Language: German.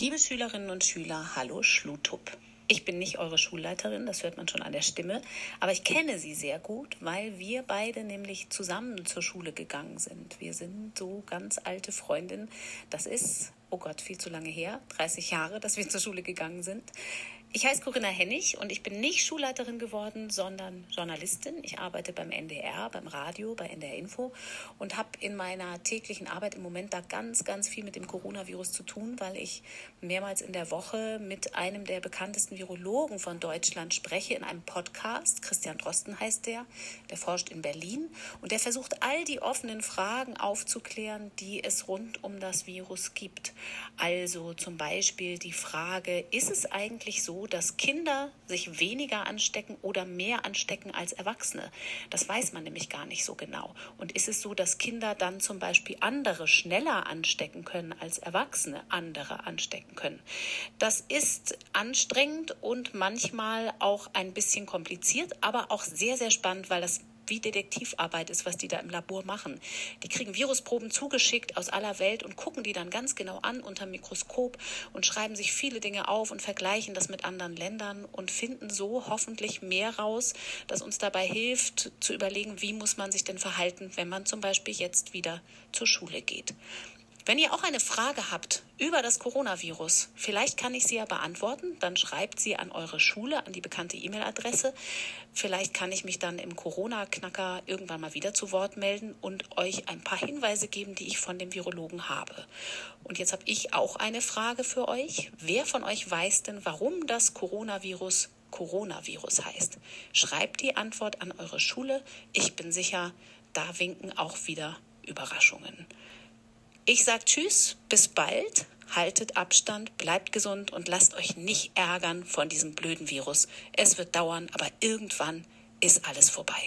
Liebe Schülerinnen und Schüler, hallo Schlutup. Ich bin nicht eure Schulleiterin, das hört man schon an der Stimme, aber ich kenne sie sehr gut, weil wir beide nämlich zusammen zur Schule gegangen sind. Wir sind so ganz alte Freundinnen. Das ist, oh Gott, viel zu lange her, 30 Jahre, dass wir zur Schule gegangen sind. Ich heiße Corinna Hennig und ich bin nicht Schulleiterin geworden, sondern Journalistin. Ich arbeite beim NDR, beim Radio, bei NDR Info und habe in meiner täglichen Arbeit im Moment da ganz, ganz viel mit dem Coronavirus zu tun, weil ich mehrmals in der Woche mit einem der bekanntesten Virologen von Deutschland spreche in einem Podcast. Christian Drosten heißt der. Der forscht in Berlin und der versucht all die offenen Fragen aufzuklären, die es rund um das Virus gibt. Also zum Beispiel die Frage, ist es eigentlich so, dass Kinder sich weniger anstecken oder mehr anstecken als Erwachsene. Das weiß man nämlich gar nicht so genau. Und ist es so, dass Kinder dann zum Beispiel andere schneller anstecken können als Erwachsene andere anstecken können? Das ist anstrengend und manchmal auch ein bisschen kompliziert, aber auch sehr, sehr spannend, weil das wie Detektivarbeit ist, was die da im Labor machen. Die kriegen Virusproben zugeschickt aus aller Welt und gucken die dann ganz genau an unter Mikroskop und schreiben sich viele Dinge auf und vergleichen das mit anderen Ländern und finden so hoffentlich mehr raus, das uns dabei hilft zu überlegen, wie muss man sich denn verhalten, wenn man zum Beispiel jetzt wieder zur Schule geht. Wenn ihr auch eine Frage habt über das Coronavirus, vielleicht kann ich sie ja beantworten, dann schreibt sie an eure Schule, an die bekannte E-Mail-Adresse. Vielleicht kann ich mich dann im Corona-Knacker irgendwann mal wieder zu Wort melden und euch ein paar Hinweise geben, die ich von dem Virologen habe. Und jetzt habe ich auch eine Frage für euch. Wer von euch weiß denn, warum das Coronavirus Coronavirus heißt? Schreibt die Antwort an eure Schule. Ich bin sicher, da winken auch wieder Überraschungen. Ich sage Tschüss, bis bald, haltet Abstand, bleibt gesund und lasst euch nicht ärgern von diesem blöden Virus. Es wird dauern, aber irgendwann ist alles vorbei.